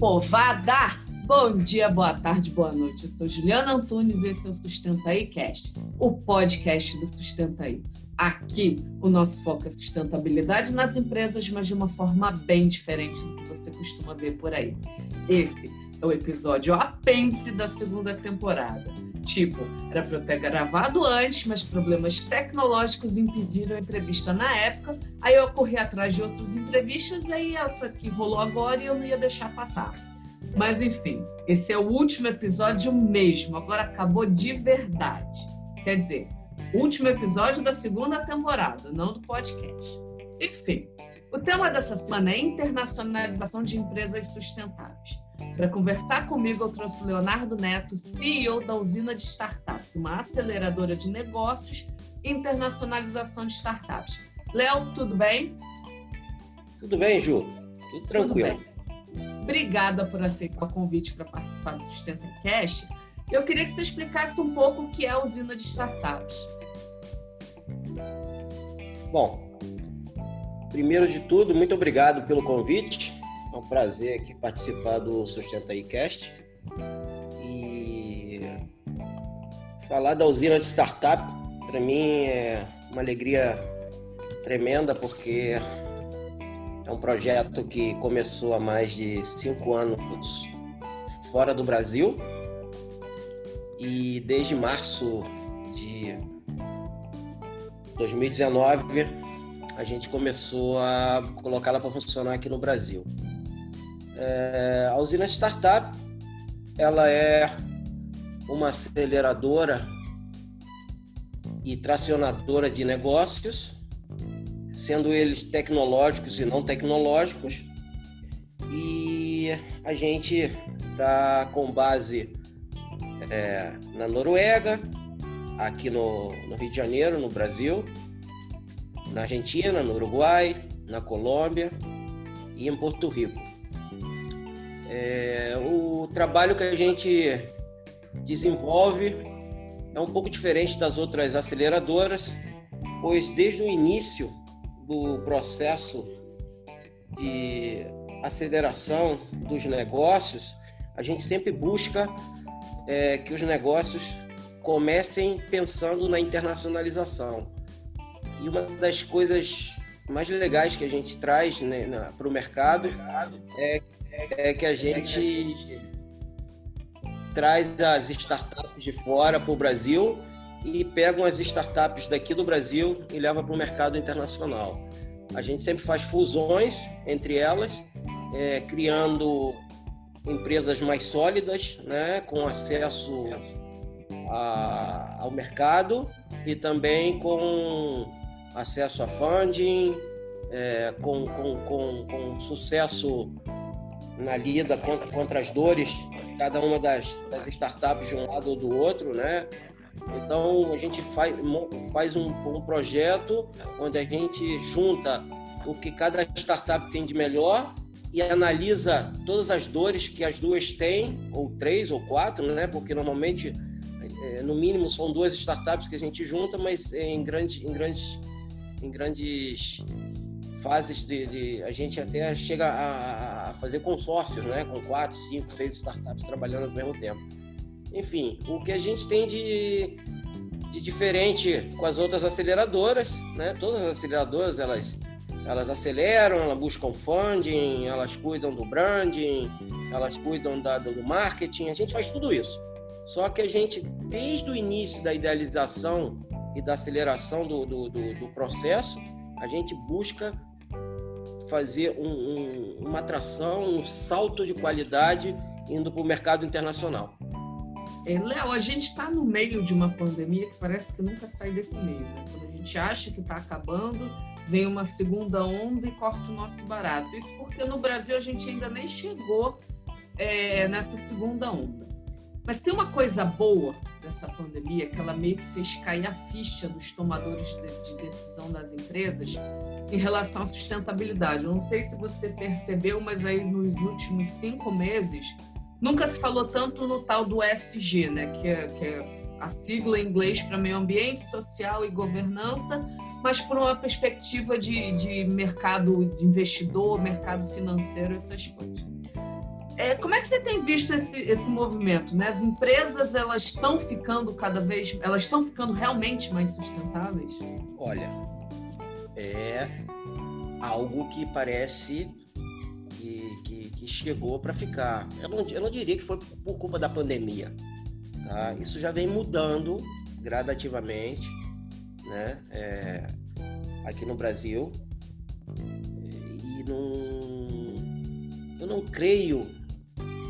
povada! Bom dia, boa tarde, boa noite. Eu sou Juliana Antunes e esse é o Sustenta aí Cast, o podcast do Sustenta aí. Aqui, o nosso foco é sustentabilidade nas empresas, mas de uma forma bem diferente do que você costuma ver por aí. Esse é o episódio apêndice da segunda temporada. Tipo, era para eu ter gravado antes, mas problemas tecnológicos impediram a entrevista na época. Aí eu corri atrás de outras entrevistas, aí essa que rolou agora e eu não ia deixar passar. Mas enfim, esse é o último episódio mesmo, agora acabou de verdade. Quer dizer, último episódio da segunda temporada, não do podcast. Enfim, o tema dessa semana é internacionalização de empresas sustentáveis. Para conversar comigo, eu trouxe Leonardo Neto, CEO da Usina de Startups, uma aceleradora de negócios e internacionalização de startups. Léo, tudo bem? Tudo bem, Ju. Tudo tranquilo. Tudo Obrigada por aceitar o convite para participar do Sustenta Cash. Eu queria que você explicasse um pouco o que é a usina de startups. Bom, primeiro de tudo, muito obrigado pelo convite. Um prazer aqui participar do Sustenta aí Cast. E falar da usina de startup, para mim é uma alegria tremenda, porque é um projeto que começou há mais de cinco anos fora do Brasil e desde março de 2019 a gente começou a colocá-la para funcionar aqui no Brasil. É, a usina startup ela é uma aceleradora e tracionadora de negócios sendo eles tecnológicos e não tecnológicos. E a gente está com base é, na Noruega, aqui no, no, Rio de Janeiro, no Brasil, na Argentina, no Uruguai, na Colômbia e em Porto Rico. É, o trabalho que a gente desenvolve é um pouco diferente das outras aceleradoras, pois desde o início do processo de aceleração dos negócios, a gente sempre busca é, que os negócios comecem pensando na internacionalização. E uma das coisas mais legais que a gente traz né, para o mercado é, é que a gente traz as startups de fora para o Brasil e pegam as startups daqui do Brasil e levam para o mercado internacional. A gente sempre faz fusões entre elas, é, criando empresas mais sólidas, né, com acesso a, ao mercado e também com acesso a funding, é, com, com, com, com, sucesso na lida contra, contra as dores, cada uma das, das startups de um lado ou do outro, né? Então a gente faz, faz um, um projeto onde a gente junta o que cada startup tem de melhor e analisa todas as dores que as duas têm, ou três ou quatro, né? Porque normalmente, é, no mínimo, são duas startups que a gente junta, mas em grandes, em grandes, em grandes fases de, de a gente até chega a, a, fazer consórcios, né? Com quatro, cinco, seis startups trabalhando ao mesmo tempo. Enfim, o que a gente tem de, de diferente com as outras aceleradoras, né? Todas as aceleradoras, elas, elas aceleram, elas buscam funding, elas cuidam do branding, elas cuidam da, do marketing, a gente faz tudo isso. Só que a gente, desde o início da idealização e da aceleração do, do, do, do processo, a gente busca fazer um, um, uma atração, um salto de qualidade indo para o mercado internacional. É, Léo, a gente está no meio de uma pandemia que parece que nunca sai desse meio. Né? Quando a gente acha que está acabando, vem uma segunda onda e corta o nosso barato. Isso porque no Brasil a gente ainda nem chegou é, nessa segunda onda. Mas tem uma coisa boa dessa pandemia que ela meio que fez cair a ficha dos tomadores de, de decisão das empresas em relação à sustentabilidade. Não sei se você percebeu, mas aí nos últimos cinco meses Nunca se falou tanto no tal do SG, né, que é, que é a sigla em inglês para meio ambiente, social e governança, mas por uma perspectiva de, de mercado de investidor, mercado financeiro, essas coisas. É, como é que você tem visto esse, esse movimento? Né? As empresas elas estão ficando cada vez, elas estão ficando realmente mais sustentáveis? Olha, é algo que parece que, que, que chegou para ficar. Eu não, eu não diria que foi por culpa da pandemia. Tá? Isso já vem mudando gradativamente, né? É, aqui no Brasil. E não, eu não creio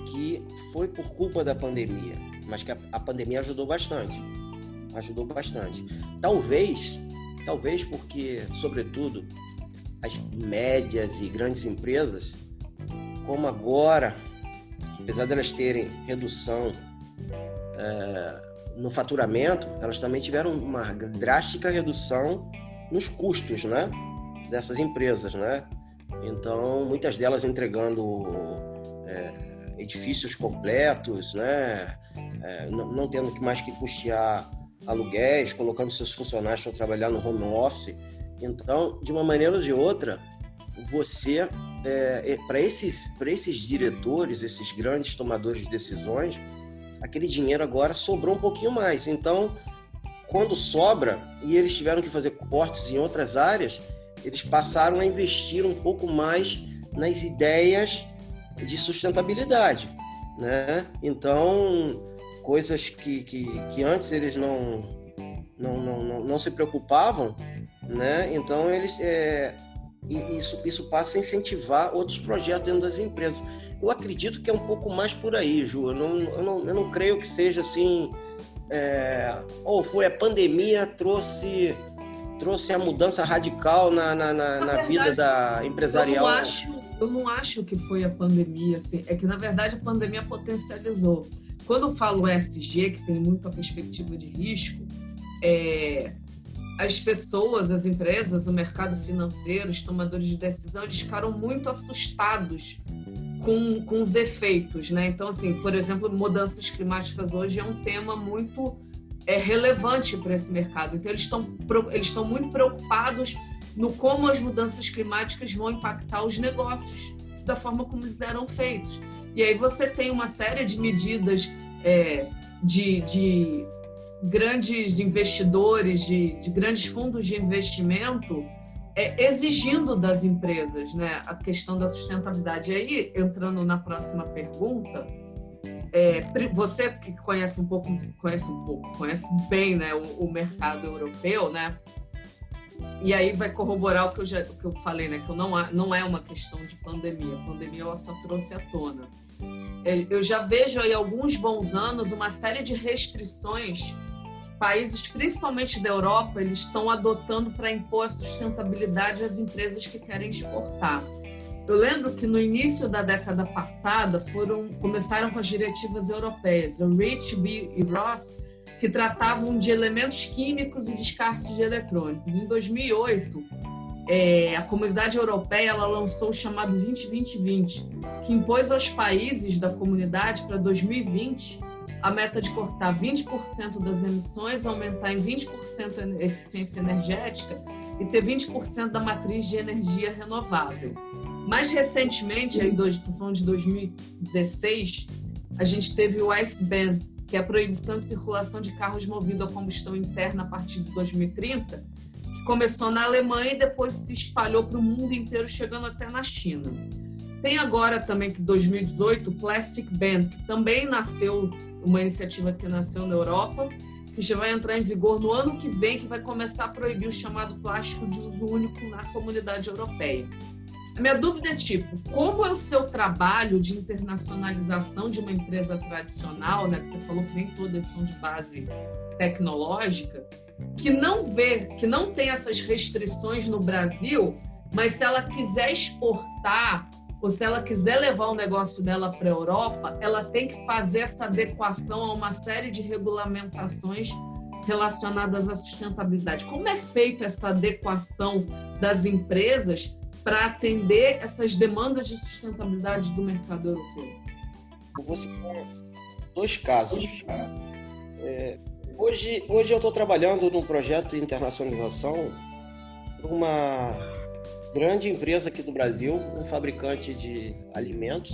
que foi por culpa da pandemia, mas que a, a pandemia ajudou bastante. Ajudou bastante. Talvez, talvez porque, sobretudo, as médias e grandes empresas, como agora, apesar de elas terem redução é, no faturamento, elas também tiveram uma drástica redução nos custos, né? Dessas empresas, né? Então, muitas delas entregando é, edifícios completos, né? É, não, não, tendo mais que custear aluguéis, colocando seus funcionários para trabalhar no home office. Então, de uma maneira ou de outra, você, é, é para esses, esses diretores, esses grandes tomadores de decisões, aquele dinheiro agora sobrou um pouquinho mais. Então, quando sobra e eles tiveram que fazer cortes em outras áreas, eles passaram a investir um pouco mais nas ideias de sustentabilidade, né? Então, coisas que, que, que antes eles não, não, não, não, não se preocupavam, né? Então, eles... É, isso, isso passa a incentivar outros projetos dentro das empresas. Eu acredito que é um pouco mais por aí, Ju. Eu não, eu não, eu não creio que seja assim. É, ou foi a pandemia trouxe trouxe a mudança radical na, na, na, na vida da empresarial. Eu não acho eu não acho que foi a pandemia, assim, é que na verdade a pandemia potencializou. Quando eu falo ESG, que tem muito a perspectiva de risco, é, as pessoas, as empresas, o mercado financeiro, os tomadores de decisão, eles ficaram muito assustados com, com os efeitos, né? Então, assim, por exemplo, mudanças climáticas hoje é um tema muito é, relevante para esse mercado. Então, eles estão eles estão muito preocupados no como as mudanças climáticas vão impactar os negócios da forma como eles eram feitos. E aí você tem uma série de medidas é, de, de, grandes investidores, de, de, grandes fundos de investimento é, exigindo das empresas né, a questão da sustentabilidade. E aí, entrando na próxima pergunta, é, você que conhece um pouco, conhece um pouco, conhece bem né, o, o mercado europeu, né? E aí vai corroborar o que eu, já, o que eu falei, né? Que não, há, não é uma questão de pandemia. A pandemia ela só trouxe à tona. É, eu já vejo aí alguns bons anos uma série de restrições países, principalmente da Europa, eles estão adotando para impor a sustentabilidade às empresas que querem exportar. Eu lembro que no início da década passada foram começaram com as diretivas europeias, o REACH, e ROSS, que tratavam de elementos químicos e descartes de eletrônicos. Em 2008, é, a comunidade europeia lançou o chamado 2020 que impôs aos países da comunidade para 2020 a meta de cortar 20% das emissões, aumentar em 20% a eficiência energética e ter 20% da matriz de energia renovável. Mais recentemente, falando de 2016, a gente teve o Ice Ban, que é a proibição de circulação de carros movidos a combustão interna a partir de 2030, que começou na Alemanha e depois se espalhou para o mundo inteiro, chegando até na China. Tem agora também que 2018 o Plastic Ban, que também nasceu uma iniciativa que nasceu na Europa, que já vai entrar em vigor no ano que vem, que vai começar a proibir o chamado plástico de uso único na comunidade europeia. Minha dúvida é tipo, como é o seu trabalho de internacionalização de uma empresa tradicional, né, que você falou que nem todas são de base tecnológica, que não vê, que não tem essas restrições no Brasil, mas se ela quiser exportar ou se ela quiser levar o negócio dela para a Europa, ela tem que fazer essa adequação a uma série de regulamentações relacionadas à sustentabilidade. Como é feita essa adequação das empresas para atender essas demandas de sustentabilidade do mercado europeu? Você dois casos. É, hoje, hoje eu estou trabalhando num projeto de internacionalização uma grande empresa aqui do Brasil, um fabricante de alimentos,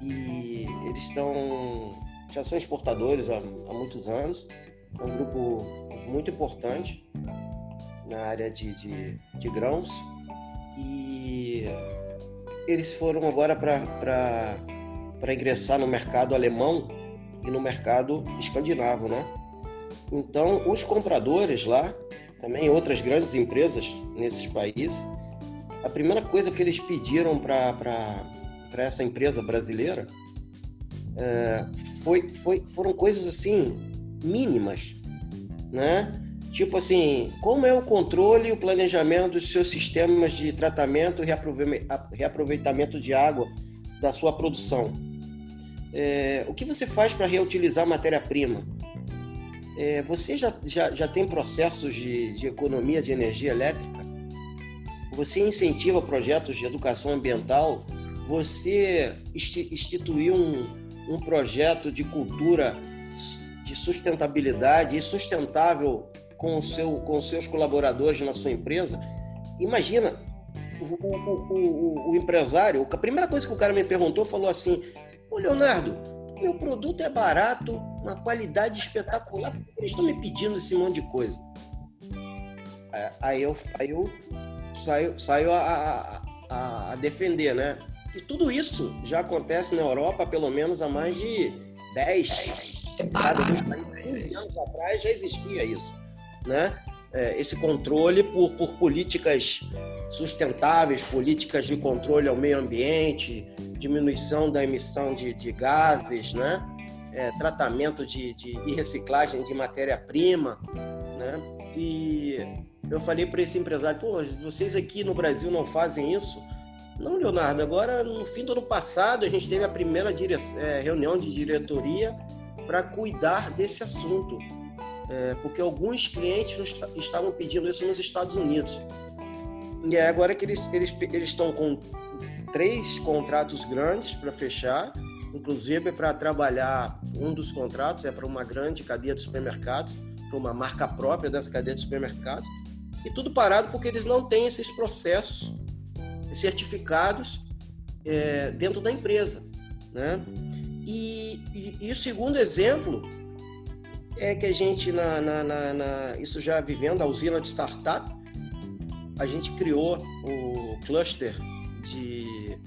e eles são já são exportadores há, há muitos anos. É um grupo muito importante na área de, de, de grãos e eles foram agora para ingressar no mercado alemão e no mercado escandinavo, né? Então, os compradores lá, também outras grandes empresas nesses países, a primeira coisa que eles pediram para essa empresa brasileira é, foi, foi, foram coisas assim mínimas, né? Tipo assim, como é o controle e o planejamento dos seus sistemas de tratamento e reaproveitamento de água da sua produção? É, o que você faz para reutilizar matéria-prima? É, você já, já, já tem processos de, de economia de energia elétrica? Você incentiva projetos de educação ambiental? Você instituiu um, um projeto de cultura de sustentabilidade e sustentável com, o seu, com seus colaboradores na sua empresa? Imagina, o, o, o, o, empresário, a primeira coisa que o cara me perguntou falou assim: Ô Leonardo, meu produto é barato, uma qualidade espetacular, por que eles estão me pedindo esse monte de coisa? É, aí eu, aí eu saio, saio a, a, a defender, né? E tudo isso já acontece na Europa pelo menos há mais de 10, sabe? 15 anos atrás já existia isso, né? É, esse controle por, por políticas sustentáveis, políticas de controle ao meio ambiente, diminuição da emissão de, de gases, né? É, tratamento de, de, e reciclagem de matéria-prima, né? E eu falei para esse empresário, pô, vocês aqui no Brasil não fazem isso? Não, Leonardo, agora no fim do ano passado a gente teve a primeira dire... é, reunião de diretoria para cuidar desse assunto, é, porque alguns clientes estavam pedindo isso nos Estados Unidos. E é agora que eles, eles, eles estão com três contratos grandes para fechar, inclusive para trabalhar um dos contratos é para uma grande cadeia de supermercados, para uma marca própria dessa cadeia de supermercados, e tudo parado porque eles não têm esses processos certificados é, dentro da empresa. Né? E, e, e, o segundo exemplo é que a gente, na, na, na, na, isso já vivendo a usina de startup, a gente criou o cluster de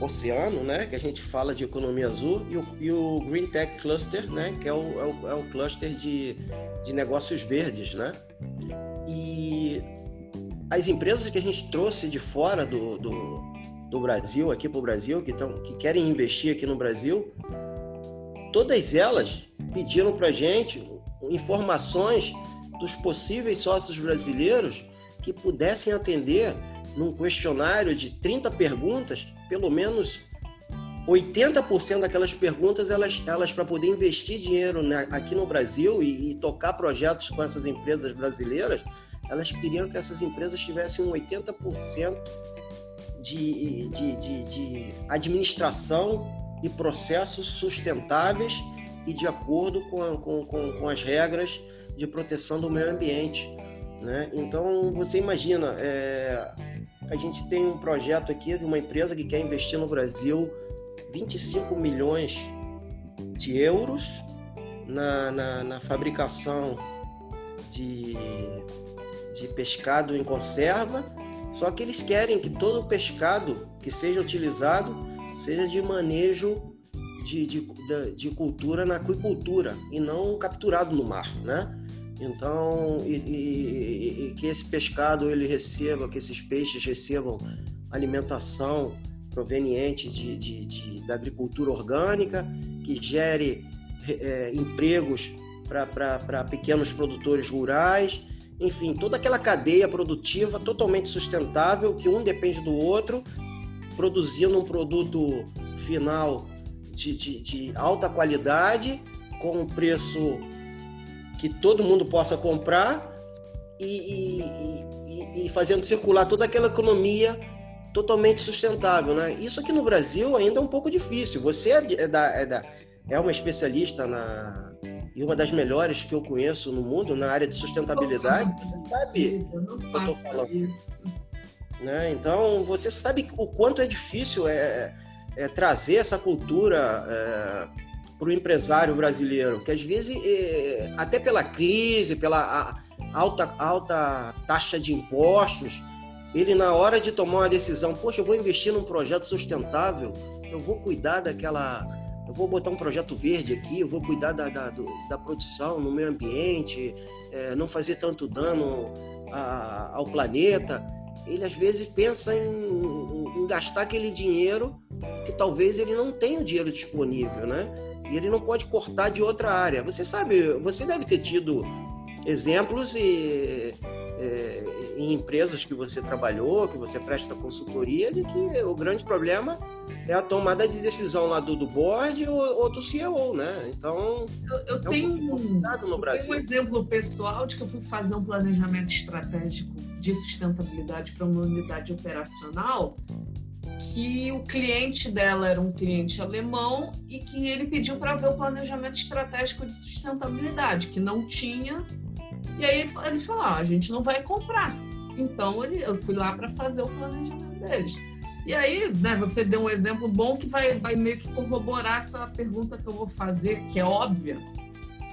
oceano, né, que a gente fala de economia azul, e o, e o Green Tech Cluster, né, que é o, é o, é o cluster de, de negócios verdes. Né? E as empresas que a gente trouxe de fora do, do, do Brasil, aqui para o Brasil, que, tão, que querem investir aqui no Brasil, todas elas pediram para gente informações dos possíveis sócios brasileiros que pudessem atender num questionário de 30 perguntas, pelo menos 80% daquelas perguntas, elas, elas para poder investir dinheiro aqui no Brasil e, e, tocar projetos com essas empresas brasileiras, elas queriam que essas empresas tivessem um 80% de, de, de, de administração e processos sustentáveis e de acordo com, com, com, com, as regras de proteção do meio ambiente. Né? Então, você imagina, é, a gente tem um projeto aqui de uma empresa que quer investir no Brasil 25 milhões de euros na, na, na fabricação de de pescado em conserva, só que eles querem que todo o pescado que seja utilizado seja de manejo de, de, de, cultura na aquicultura e não capturado no mar, né? Então, e, e, e, que esse pescado ele receba, que esses peixes recebam alimentação proveniente de, de, de da agricultura orgânica, que gere é, empregos para pequenos produtores rurais enfim, toda aquela cadeia produtiva totalmente sustentável, que um depende do outro, produzindo um produto final de, de, de alta qualidade, com um preço que todo mundo possa comprar e, e, e, e, fazendo circular toda aquela economia totalmente sustentável. Né? Isso aqui no Brasil ainda é um pouco difícil. Você é, é, da, é, da, é uma especialista na, e uma das melhores que eu conheço no mundo na área de sustentabilidade, você sabe o que eu estou falando. Né? Então, você sabe o quanto é difícil é, é, trazer essa cultura é, para o empresário brasileiro, que às vezes, é, até pela crise, pela alta, alta taxa de impostos, ele na hora de tomar uma decisão, poxa, eu vou investir num projeto sustentável, eu vou cuidar daquela, eu vou botar um projeto verde aqui, eu vou cuidar da, da, da produção no meio ambiente, é, não fazer tanto dano a, ao planeta. Ele às vezes pensa em, em gastar aquele dinheiro que talvez ele não tenha o dinheiro disponível, né? E ele não pode cortar de outra área. Você sabe, você deve ter tido exemplos e, é, em empresas que você trabalhou, que você presta consultoria, de que o grande problema é a tomada de decisão lá do, do board ou, ou do CEO, né? Então, eu, eu é tenho, um, no Brasil. tenho um exemplo pessoal de que eu fui fazer um planejamento estratégico de sustentabilidade para uma unidade operacional que o cliente dela era um cliente alemão e que ele pediu para ver o planejamento estratégico de sustentabilidade, que não tinha. E aí ele falou: ah, a gente não vai comprar. Então eu fui lá para fazer o planejamento deles. E aí, né, você deu um exemplo bom que vai, vai meio que corroborar essa pergunta que eu vou fazer, que é óbvia,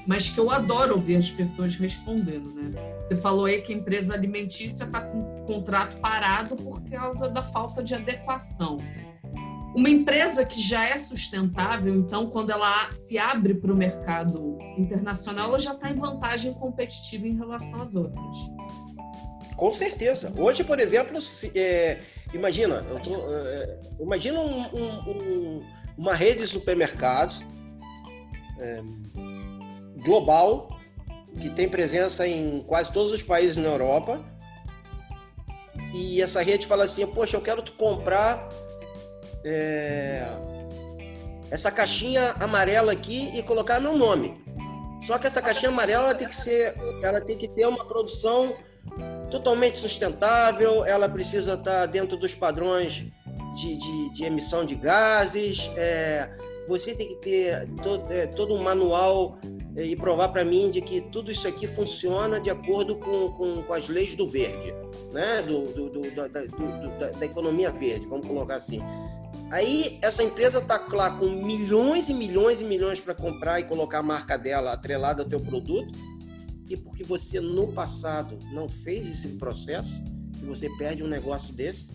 mas que eu adoro ouvir as pessoas respondendo, né? Você falou aí que a empresa alimentícia está com o contrato parado por causa da falta de adequação. Uma empresa que já é sustentável, então, quando ela se abre para o mercado internacional, ela já está em vantagem competitiva em relação às outras. Com certeza. Hoje, por exemplo, se, é, imagina, eu tô, é, imagina um, um, uma rede de supermercados é, global que tem presença em quase todos os países na Europa e essa rede fala assim, poxa, eu quero te comprar é, essa caixinha amarela aqui e colocar meu nome. Só que essa caixinha amarela ela tem que ser, ela tem que ter uma produção totalmente sustentável, ela precisa estar dentro dos padrões de, de, de emissão de gases, é, você tem que ter todo, é, todo um manual é, e provar para mim de que tudo isso aqui funciona de acordo com, com, com as leis do verde, né? do, do, do, da, da, da, economia verde, vamos colocar assim. Aí essa empresa está lá com milhões e milhões e milhões para comprar e colocar a marca dela atrelada ao teu produto, e porque você no passado não fez esse processo e você perde um negócio desse,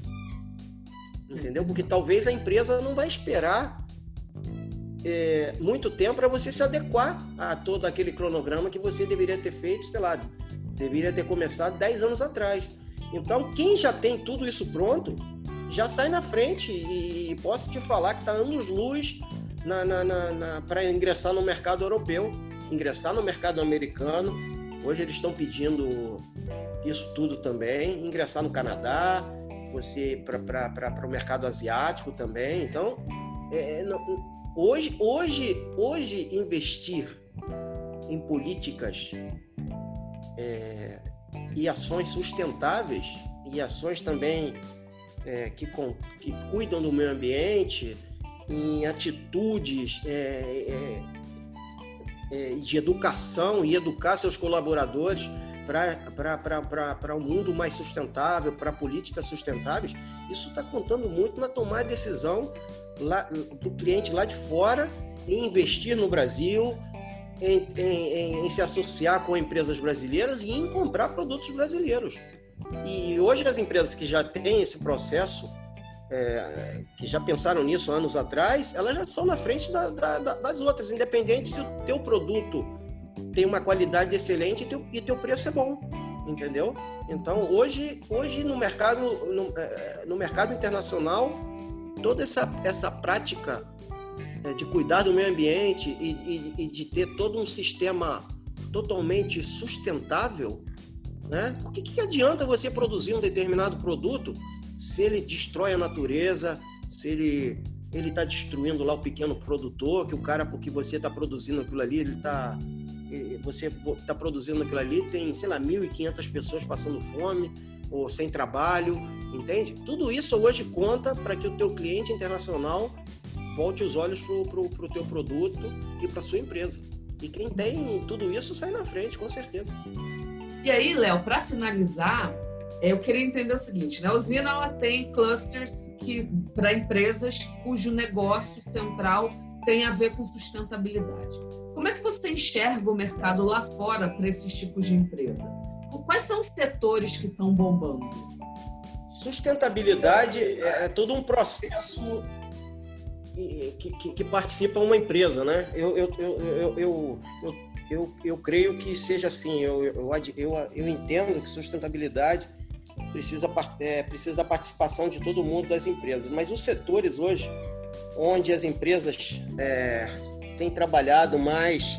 entendeu? Porque talvez a empresa não vai esperar é, muito tempo para você se adequar a todo aquele cronograma que você deveria ter feito, sei lá, deveria ter começado 10 anos atrás. Então, quem já tem tudo isso pronto, já sai na frente e, posso te falar que está anos-luz na, na, na, para ingressar no mercado europeu, ingressar no mercado americano, Hoje eles estão pedindo isso tudo também, ingressar no Canadá, você para o mercado asiático também. Então, é, é não, hoje, hoje, hoje investir em políticas é, e ações sustentáveis e ações também é, que, com, que cuidam do meio ambiente, em atitudes é, é é, de educação e educar seus colaboradores para um mundo mais sustentável, para políticas sustentáveis, isso está contando muito na tomar decisão do cliente lá de fora em investir no Brasil, em, em, em, se associar com empresas brasileiras e em comprar produtos brasileiros. E hoje as empresas que já têm esse processo é, que já pensaram nisso anos atrás, elas já estão na frente da, da, das outras, independente se o teu produto tem uma qualidade excelente e teu, e teu preço é bom, entendeu? Então hoje, hoje no mercado no, é, no mercado internacional toda essa, essa prática é, de cuidar do meio ambiente e, e, e de ter todo um sistema totalmente sustentável, né? Por que, que adianta você produzir um determinado produto se ele destrói a natureza, se ele ele está destruindo lá o pequeno produtor, que o cara, porque você está produzindo aquilo ali, ele está você está produzindo aquilo ali, tem, sei lá, 1.500 pessoas passando fome ou sem trabalho, entende? Tudo isso hoje conta para que o teu cliente internacional volte os olhos para o teu produto e para sua empresa. E quem tem tudo isso sai na frente, com certeza. E aí, Léo, para finalizar, eu queria entender o seguinte: né? a usina ela tem clusters que para empresas cujo negócio central tem a ver com sustentabilidade. Como é que você enxerga o mercado lá fora para esses tipos de empresa? Quais são os setores que estão bombando? Sustentabilidade é, é todo um processo que, que, que participa uma empresa, né? Eu, eu, eu, eu, eu, eu, eu, creio que seja assim. Eu, eu, eu, eu entendo que sustentabilidade precisa, é, precisa da participação de todo mundo das empresas. Mas os setores hoje, onde as empresas é, têm trabalhado mais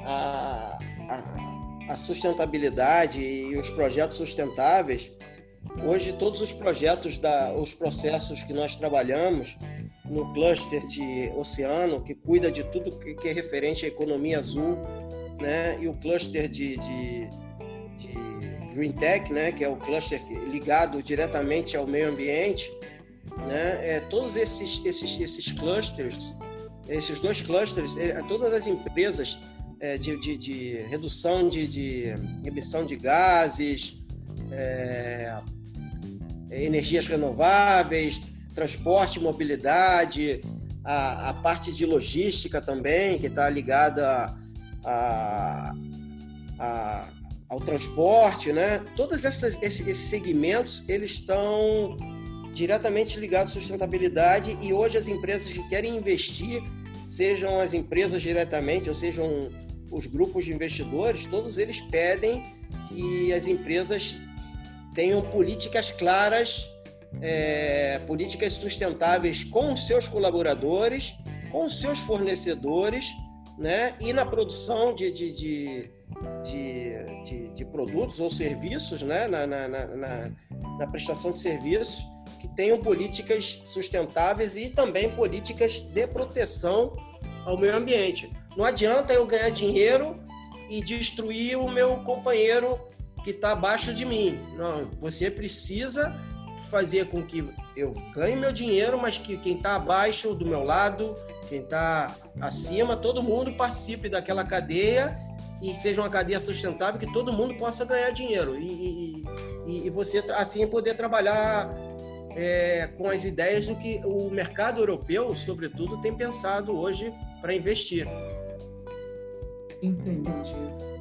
a, a, a sustentabilidade e os projetos sustentáveis, hoje todos os projetos, da, os processos que nós trabalhamos no cluster de oceano, que cuida de tudo que é referente à economia azul, né? e o cluster de, de Green Tech, né, que é o cluster ligado diretamente ao meio ambiente, né, é, todos esses, esses, esses clusters, esses dois clusters, é, todas as empresas é, de, de, de, redução de, de, emissão de gases, é, energias renováveis, transporte mobilidade, a, a parte de logística também, que está ligada a, a, ao transporte, né? Todos essas, esses, esses segmentos eles estão diretamente ligados à sustentabilidade e hoje as empresas que querem investir, sejam as empresas diretamente ou sejam os grupos de investidores, todos eles pedem que as empresas tenham políticas claras, é, políticas sustentáveis com os seus colaboradores, com os seus fornecedores, né? E na produção de, de, de de, de, de produtos ou serviços, né, na, na, na, na, prestação de serviços, que tenham políticas sustentáveis e também políticas de proteção ao meio ambiente. Não adianta eu ganhar dinheiro e destruir o meu companheiro que está abaixo de mim. Não, você precisa fazer com que eu ganhe meu dinheiro, mas que quem está abaixo do meu lado, quem está acima, todo mundo participe daquela cadeia e seja uma cadeia sustentável que todo mundo possa ganhar dinheiro e, e, e você assim poder trabalhar é, com as ideias do que o mercado europeu, sobretudo, tem pensado hoje para investir. Entendi.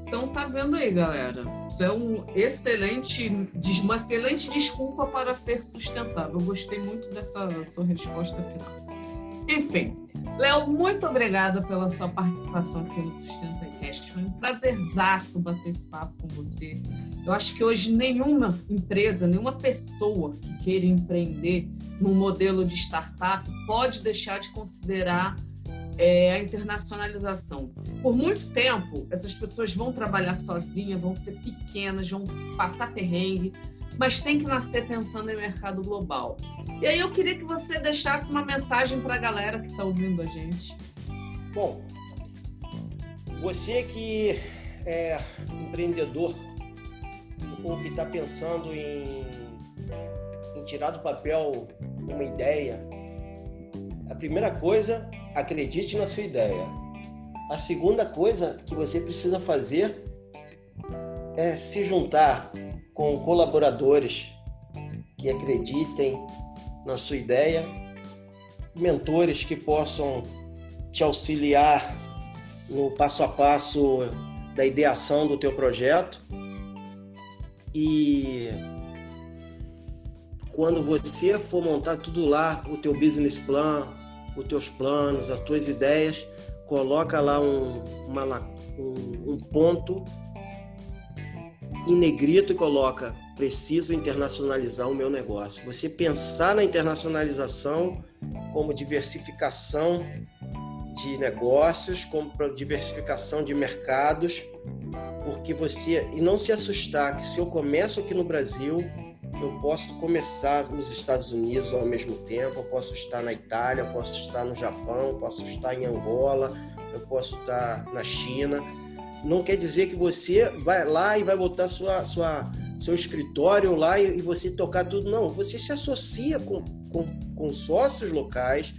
Então tá vendo aí, galera. Isso é um excelente, uma excelente desculpa para ser sustentável. Eu gostei muito dessa sua resposta final. Enfim, Léo, muito obrigada pela sua participação aqui no Sustenta Cast. Foi um prazerzaço bater esse papo com você. Eu acho que hoje nenhuma empresa, nenhuma pessoa que queira empreender num modelo de startup pode deixar de considerar é, a internacionalização. Por muito tempo, essas pessoas vão trabalhar sozinhas, vão ser pequenas, vão passar perrengue, mas tem que nascer pensando em mercado global. E aí eu queria que você deixasse uma mensagem para a galera que está ouvindo a gente. Bom, você que é empreendedor ou que está pensando em, em tirar do papel uma ideia, a primeira coisa, acredite na sua ideia. A segunda coisa que você precisa fazer é se juntar com colaboradores que acreditem na sua ideia, mentores que possam te auxiliar no passo a passo da ideação do teu projeto. E quando você for montar tudo lá, o teu business plan, os teus planos, as tuas ideias, coloca lá um, uma, um, um ponto em negrito e coloca preciso internacionalizar o meu negócio. Você pensar na internacionalização como diversificação de negócios, como diversificação de mercados, porque você e não se assustar que se eu começo aqui no Brasil, eu posso começar nos Estados Unidos ao mesmo tempo, eu posso estar na Itália, eu posso estar no Japão, eu posso estar em Angola, eu posso estar na China não quer dizer que você vai lá e vai botar sua, sua, seu escritório lá e, e você tocar tudo. Não, você se associa com, com, com sócios locais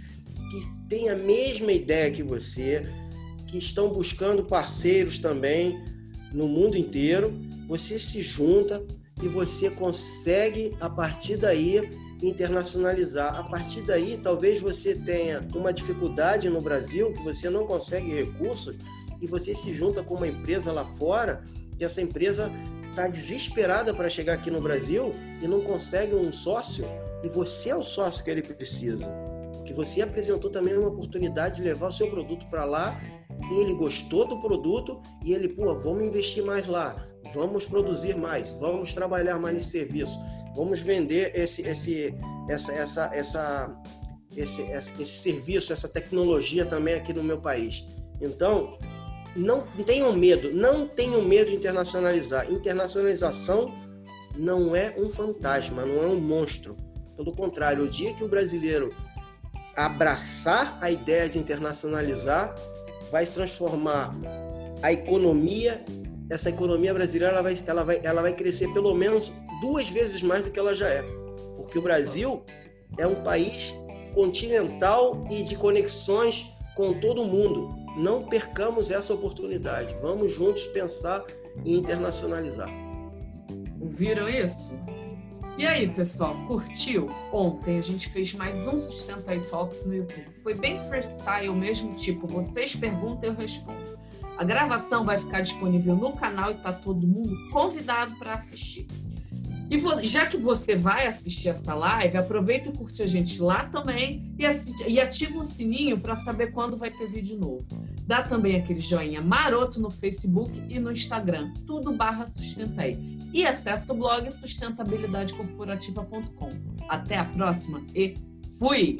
que têm a mesma ideia que você, que estão buscando parceiros também no mundo inteiro. Você se junta e você consegue, a partir daí, internacionalizar. A partir daí, talvez você tenha uma dificuldade no Brasil, que você não consegue recursos, e você se junta com uma empresa lá fora, que essa empresa está desesperada para chegar aqui no Brasil e não consegue um sócio, e você é o sócio que ele precisa. Porque você apresentou também uma oportunidade de levar o seu produto para lá, ele gostou do produto, e ele, pô, vamos investir mais lá, vamos produzir mais, vamos trabalhar mais nesse serviço, vamos vender esse, esse, essa, essa, essa, esse, esse, esse serviço, essa tecnologia também aqui no meu país. Então, não tenham medo, não tenham medo de internacionalizar. Internacionalização não é um fantasma, não é um monstro. Pelo contrário, o dia que o brasileiro abraçar a ideia de internacionalizar, vai se transformar a economia, essa economia brasileira ela vai, ela vai, ela vai crescer pelo menos duas vezes mais do que ela já é. Porque o Brasil é um país continental e de conexões com todo mundo. Não percamos essa oportunidade. Vamos juntos pensar em internacionalizar. Ouviram isso? E aí, pessoal, curtiu? Ontem a gente fez mais um Sustenta Talks no YouTube. Foi bem freestyle, mesmo tipo, vocês perguntam, eu respondo. A gravação vai ficar disponível no canal e tá todo mundo convidado para assistir. E já que você vai assistir essa live, aproveita e curte a gente lá também e, e ativa o sininho para saber quando vai ter vídeo novo. Dá também aquele joinha maroto no Facebook e no Instagram, tudo barra Sustentei. E acessa o blog sustentabilidadecorporativa.com. Até a próxima e fui!